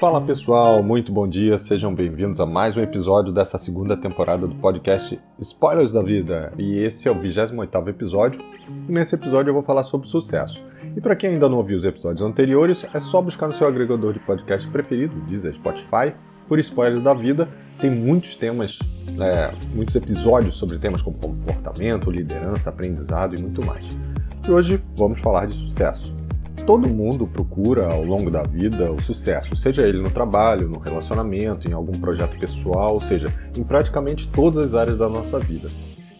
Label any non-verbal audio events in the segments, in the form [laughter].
Fala pessoal, muito bom dia, sejam bem-vindos a mais um episódio dessa segunda temporada do podcast Spoilers da Vida. E esse é o 28 episódio, e nesse episódio eu vou falar sobre sucesso. E para quem ainda não ouviu os episódios anteriores, é só buscar no seu agregador de podcast preferido, Deezer, Spotify, por Spoilers da Vida. Tem muitos temas, é, muitos episódios sobre temas como comportamento, liderança, aprendizado e muito mais. E hoje vamos falar de sucesso todo mundo procura ao longo da vida o sucesso, seja ele no trabalho, no relacionamento, em algum projeto pessoal, ou seja, em praticamente todas as áreas da nossa vida.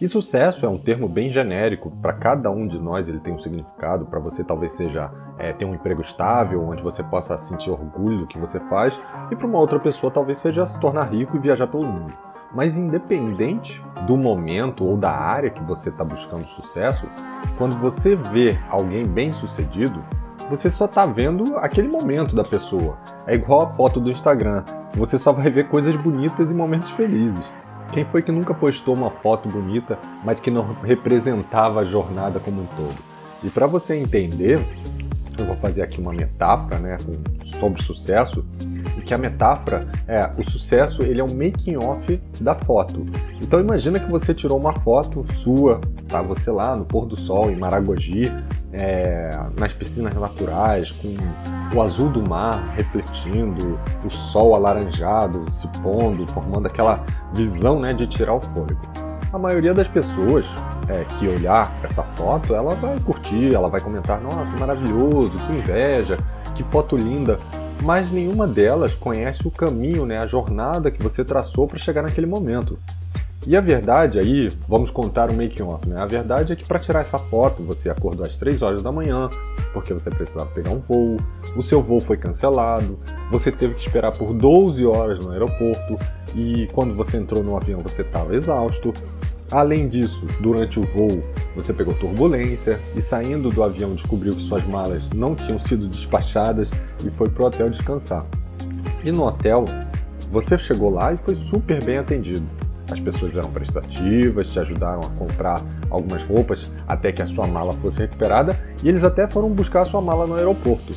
E sucesso é um termo bem genérico, para cada um de nós ele tem um significado, para você talvez seja é, ter um emprego estável, onde você possa sentir orgulho do que você faz, e para uma outra pessoa talvez seja se tornar rico e viajar pelo mundo. Mas independente do momento ou da área que você está buscando sucesso, quando você vê alguém bem sucedido, você só tá vendo aquele momento da pessoa. É igual a foto do Instagram, você só vai ver coisas bonitas e momentos felizes. Quem foi que nunca postou uma foto bonita, mas que não representava a jornada como um todo? E para você entender, eu vou fazer aqui uma metáfora, né, sobre sucesso, e que a metáfora é o sucesso, ele é um making off da foto. Então imagina que você tirou uma foto sua, tá você lá no pôr do sol em Maragogi, é, nas piscinas naturais, com o azul do mar refletindo, o sol alaranjado se pondo, formando aquela visão né, de tirar o fôlego. A maioria das pessoas é, que olhar essa foto, ela vai curtir, ela vai comentar: nossa, maravilhoso, que inveja, que foto linda. Mas nenhuma delas conhece o caminho, né, a jornada que você traçou para chegar naquele momento. E a verdade aí, vamos contar o making off, né? A verdade é que para tirar essa foto, você acordou às 3 horas da manhã, porque você precisava pegar um voo, o seu voo foi cancelado, você teve que esperar por 12 horas no aeroporto e quando você entrou no avião você estava exausto. Além disso, durante o voo, você pegou turbulência e saindo do avião descobriu que suas malas não tinham sido despachadas e foi pro hotel descansar. E no hotel, você chegou lá e foi super bem atendido as pessoas eram prestativas, te ajudaram a comprar algumas roupas até que a sua mala fosse recuperada e eles até foram buscar a sua mala no aeroporto.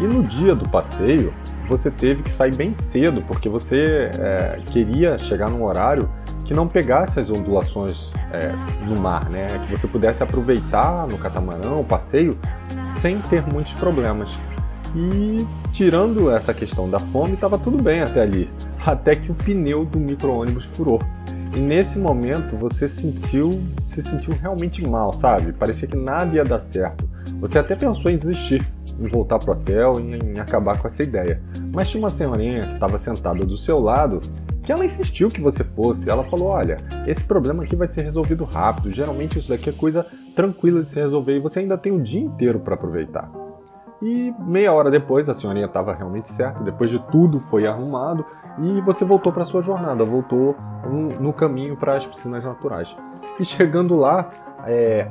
E no dia do passeio, você teve que sair bem cedo porque você é, queria chegar num horário que não pegasse as ondulações é, no mar, né? Que você pudesse aproveitar no catamarã o passeio sem ter muitos problemas. E tirando essa questão da fome, estava tudo bem até ali, até que o pneu do micro-ônibus furou. E nesse momento você sentiu, se sentiu realmente mal, sabe? Parecia que nada ia dar certo. Você até pensou em desistir, em voltar pro hotel, em, em acabar com essa ideia. Mas tinha uma senhorinha que estava sentada do seu lado que ela insistiu que você fosse. Ela falou: Olha, esse problema aqui vai ser resolvido rápido. Geralmente isso daqui é coisa tranquila de se resolver e você ainda tem o dia inteiro para aproveitar. E meia hora depois, a senhorinha estava realmente certa, depois de tudo foi arrumado e você voltou para sua jornada, voltou no caminho para as piscinas naturais. E chegando lá, é,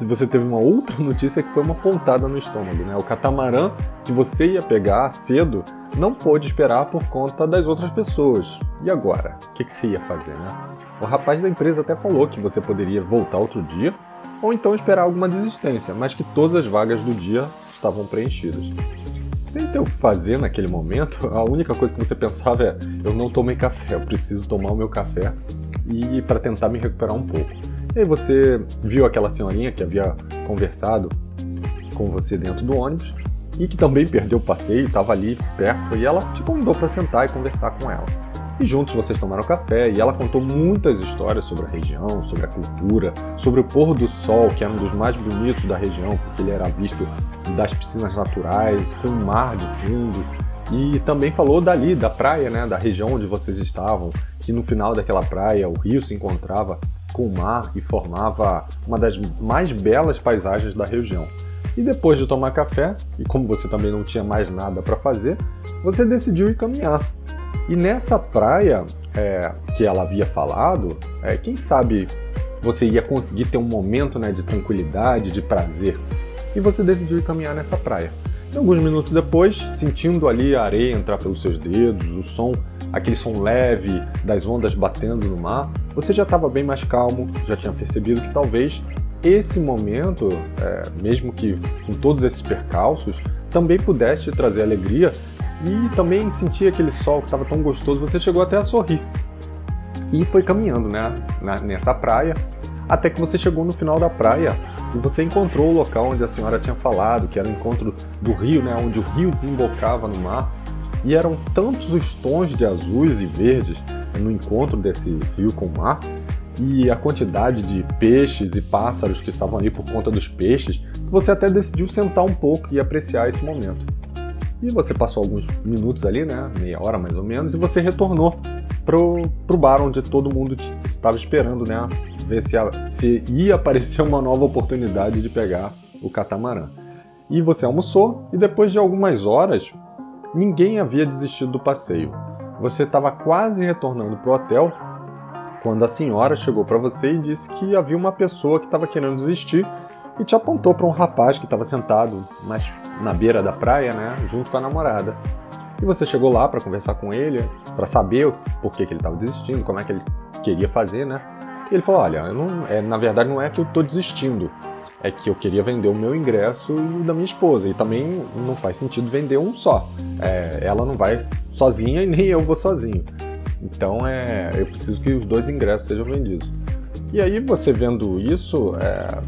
você teve uma outra [laughs] notícia que foi uma pontada no estômago. Né? O catamarã que você ia pegar cedo não pôde esperar por conta das outras pessoas. E agora? O que, que você ia fazer? Né? O rapaz da empresa até falou que você poderia voltar outro dia ou então esperar alguma desistência, mas que todas as vagas do dia estavam preenchidas. Sem ter o que fazer naquele momento, a única coisa que você pensava é: eu não tomei café, eu preciso tomar o meu café e para tentar me recuperar um pouco. E aí você viu aquela senhorinha que havia conversado com você dentro do ônibus e que também perdeu o passeio, estava ali perto e ela te convidou para sentar e conversar com ela. E juntos vocês tomaram café e ela contou muitas histórias sobre a região, sobre a cultura, sobre o pôr do sol, que era um dos mais bonitos da região, porque ele era visto das piscinas naturais, com o mar de fundo. E também falou dali, da praia, né, da região onde vocês estavam, que no final daquela praia o rio se encontrava com o mar e formava uma das mais belas paisagens da região. E depois de tomar café, e como você também não tinha mais nada para fazer, você decidiu ir caminhar. E nessa praia é, que ela havia falado, é, quem sabe você ia conseguir ter um momento né, de tranquilidade, de prazer. E você decidiu caminhar nessa praia. E alguns minutos depois, sentindo ali a areia entrar pelos seus dedos, o som, aquele som leve das ondas batendo no mar, você já estava bem mais calmo, já tinha percebido que talvez esse momento, é, mesmo que com todos esses percalços, também pudesse te trazer alegria e também sentia aquele sol que estava tão gostoso, você chegou até a sorrir. E foi caminhando né, nessa praia, até que você chegou no final da praia e você encontrou o local onde a senhora tinha falado, que era o encontro do rio, né, onde o rio desembocava no mar. E eram tantos os tons de azuis e verdes no encontro desse rio com o mar, e a quantidade de peixes e pássaros que estavam ali por conta dos peixes, você até decidiu sentar um pouco e apreciar esse momento. E você passou alguns minutos ali, né, meia hora mais ou menos, e você retornou pro, pro bar onde todo mundo estava esperando, né, ver se, se ia aparecer uma nova oportunidade de pegar o catamarã. E você almoçou e depois de algumas horas, ninguém havia desistido do passeio. Você estava quase retornando para o hotel quando a senhora chegou para você e disse que havia uma pessoa que estava querendo desistir e te apontou para um rapaz que estava sentado mais na beira da praia, né, junto com a namorada. E você chegou lá para conversar com ele, para saber por que, que ele estava desistindo, como é que ele queria fazer, né? E ele falou: Olha, não, é, na verdade não é que eu estou desistindo, é que eu queria vender o meu ingresso e o da minha esposa. E também não faz sentido vender um só. É, ela não vai sozinha e nem eu vou sozinho. Então é, eu preciso que os dois ingressos sejam vendidos. E aí você vendo isso, é,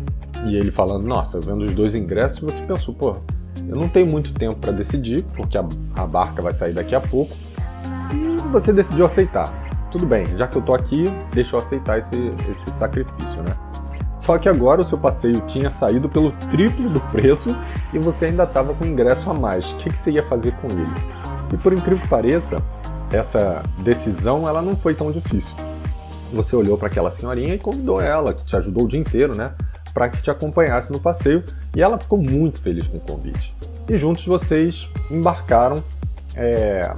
e ele falando, nossa, vendo os dois ingressos, você pensou, pô, eu não tenho muito tempo para decidir, porque a, a, barca vai sair daqui a pouco. E você decidiu aceitar. Tudo bem, já que eu tô aqui, deixa eu aceitar esse, esse sacrifício, né? Só que agora o seu passeio tinha saído pelo triplo do preço e você ainda estava com ingresso a mais. O que, que você ia fazer com ele? E por incrível que pareça, essa decisão ela não foi tão difícil. Você olhou para aquela senhorinha e convidou ela, que te ajudou o dia inteiro, né? Para que te acompanhasse no passeio e ela ficou muito feliz com o convite. E juntos vocês embarcaram é,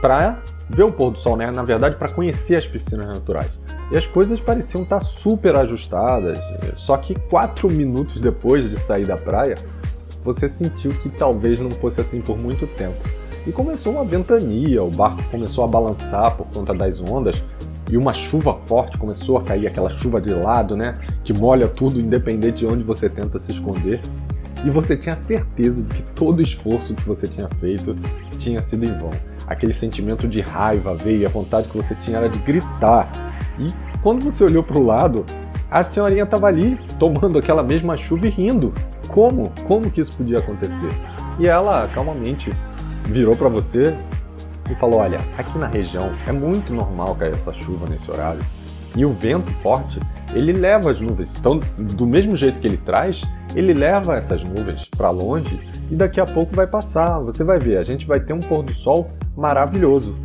para ver o pôr do sol, né? na verdade para conhecer as piscinas naturais. E as coisas pareciam estar super ajustadas, só que quatro minutos depois de sair da praia, você sentiu que talvez não fosse assim por muito tempo. E começou uma ventania, o barco começou a balançar por conta das ondas, e uma chuva forte começou a cair, aquela chuva de lado, né? Que molha tudo, independente de onde você tenta se esconder. E você tinha certeza de que todo o esforço que você tinha feito tinha sido em vão. Aquele sentimento de raiva veio a vontade que você tinha era de gritar. E quando você olhou para o lado, a senhorinha estava ali, tomando aquela mesma chuva e rindo. Como? Como que isso podia acontecer? E ela calmamente virou para você e falou: Olha, aqui na região é muito normal cair essa chuva nesse horário. E o vento forte, ele leva as nuvens. Então, do mesmo jeito que ele traz, ele leva essas nuvens para longe e daqui a pouco vai passar. Você vai ver, a gente vai ter um pôr do sol maravilhoso.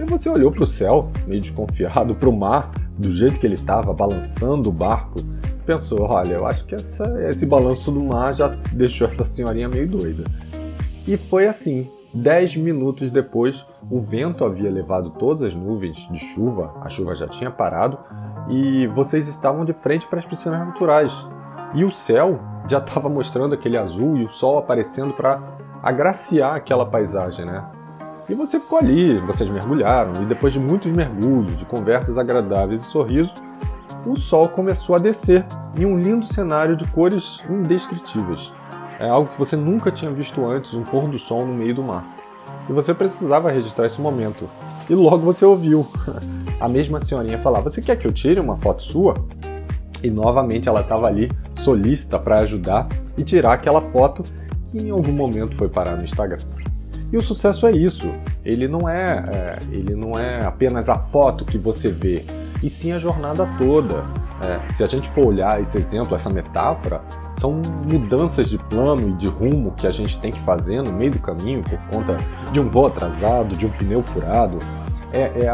E você olhou para o céu, meio desconfiado, para o mar, do jeito que ele estava, balançando o barco. Pensou: olha, eu acho que essa, esse balanço do mar já deixou essa senhorinha meio doida. E foi assim. Dez minutos depois, o vento havia levado todas as nuvens de chuva, a chuva já tinha parado, e vocês estavam de frente para as piscinas naturais. E o céu já estava mostrando aquele azul e o sol aparecendo para agraciar aquela paisagem, né? E você ficou ali, vocês mergulharam, e depois de muitos mergulhos, de conversas agradáveis e sorrisos, o sol começou a descer em um lindo cenário de cores indescritíveis. É algo que você nunca tinha visto antes, um pôr do sol no meio do mar. E você precisava registrar esse momento. E logo você ouviu [laughs] a mesma senhorinha falar: Você quer que eu tire uma foto sua? E novamente ela estava ali, solícita para ajudar e tirar aquela foto que em algum momento foi parar no Instagram. E o sucesso é isso. Ele não é, é ele não é apenas a foto que você vê, e sim a jornada toda. É, se a gente for olhar esse exemplo, essa metáfora, são mudanças de plano e de rumo que a gente tem que fazer no meio do caminho por conta de um voo atrasado, de um pneu furado. É, é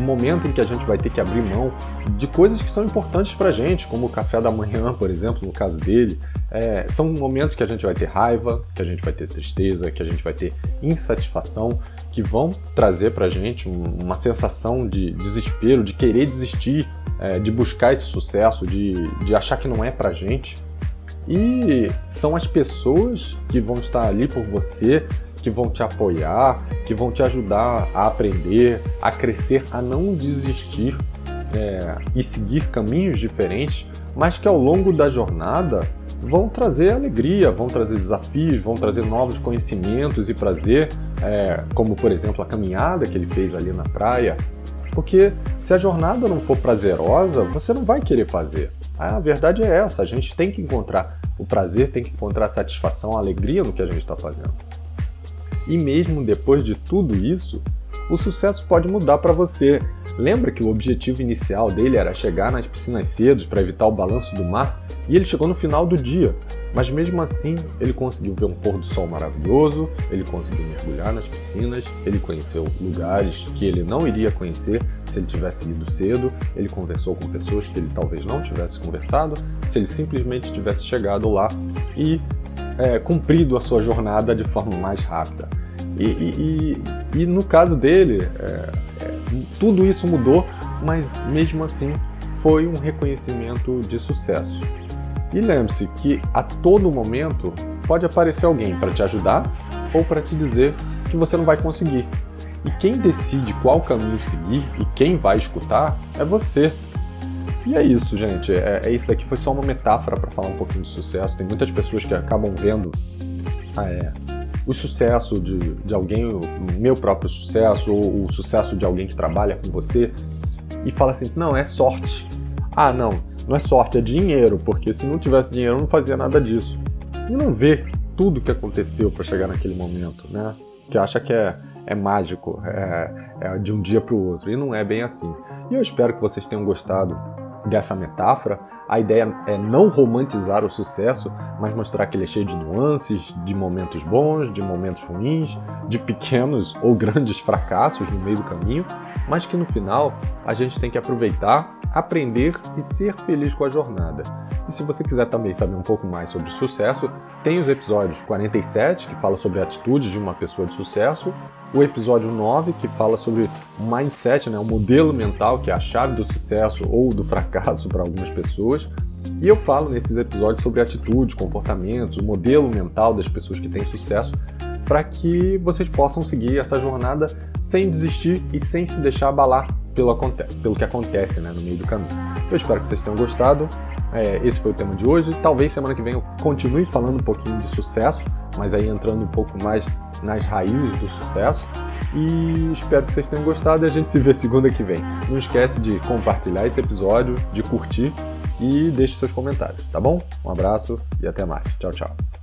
momento em que a gente vai ter que abrir mão de coisas que são importantes para gente, como o café da manhã, por exemplo, no caso dele. É, são momentos que a gente vai ter raiva, que a gente vai ter tristeza, que a gente vai ter insatisfação, que vão trazer para gente uma sensação de desespero, de querer desistir, é, de buscar esse sucesso, de, de achar que não é para gente. E são as pessoas que vão estar ali por você, que vão te apoiar, que vão te ajudar a aprender, a crescer, a não desistir é, e seguir caminhos diferentes, mas que ao longo da jornada vão trazer alegria, vão trazer desafios, vão trazer novos conhecimentos e prazer, é, como por exemplo a caminhada que ele fez ali na praia. Porque se a jornada não for prazerosa, você não vai querer fazer. A verdade é essa: a gente tem que encontrar o prazer, tem que encontrar a satisfação, a alegria no que a gente está fazendo. E mesmo depois de tudo isso, o sucesso pode mudar para você. Lembra que o objetivo inicial dele era chegar nas piscinas cedo para evitar o balanço do mar? E ele chegou no final do dia, mas mesmo assim ele conseguiu ver um pôr do sol maravilhoso, ele conseguiu mergulhar nas piscinas, ele conheceu lugares que ele não iria conhecer se ele tivesse ido cedo, ele conversou com pessoas que ele talvez não tivesse conversado, se ele simplesmente tivesse chegado lá e é, cumprido a sua jornada de forma mais rápida. E, e, e, e no caso dele, é, é, tudo isso mudou, mas mesmo assim foi um reconhecimento de sucesso. E lembre-se que a todo momento pode aparecer alguém para te ajudar ou para te dizer que você não vai conseguir. E quem decide qual caminho seguir e quem vai escutar é você. E é isso, gente. É, é isso daqui foi só uma metáfora para falar um pouquinho de sucesso. Tem muitas pessoas que acabam vendo ah, é, o sucesso de, de alguém, o meu próprio sucesso, ou o sucesso de alguém que trabalha com você, e fala assim: não, é sorte. Ah, não, não é sorte, é dinheiro, porque se não tivesse dinheiro não fazia nada disso. E não vê tudo que aconteceu para chegar naquele momento, né? Que acha que é, é mágico, é, é de um dia para o outro. E não é bem assim. E eu espero que vocês tenham gostado dessa metáfora. A ideia é não romantizar o sucesso, mas mostrar que ele é cheio de nuances, de momentos bons, de momentos ruins, de pequenos [laughs] ou grandes fracassos no meio do caminho, mas que no final a gente tem que aproveitar aprender e ser feliz com a jornada. E se você quiser também saber um pouco mais sobre sucesso, tem os episódios 47, que fala sobre atitudes de uma pessoa de sucesso, o episódio 9, que fala sobre mindset, né, o modelo mental, que é a chave do sucesso ou do fracasso para algumas pessoas. E eu falo nesses episódios sobre atitudes, comportamentos, o modelo mental das pessoas que têm sucesso, para que vocês possam seguir essa jornada sem desistir e sem se deixar abalar pelo, pelo que acontece né, no meio do caminho. Eu espero que vocês tenham gostado. É, esse foi o tema de hoje. Talvez semana que vem eu continue falando um pouquinho de sucesso, mas aí entrando um pouco mais nas raízes do sucesso. E espero que vocês tenham gostado e a gente se vê segunda que vem. Não esquece de compartilhar esse episódio, de curtir e deixe seus comentários, tá bom? Um abraço e até mais. Tchau, tchau.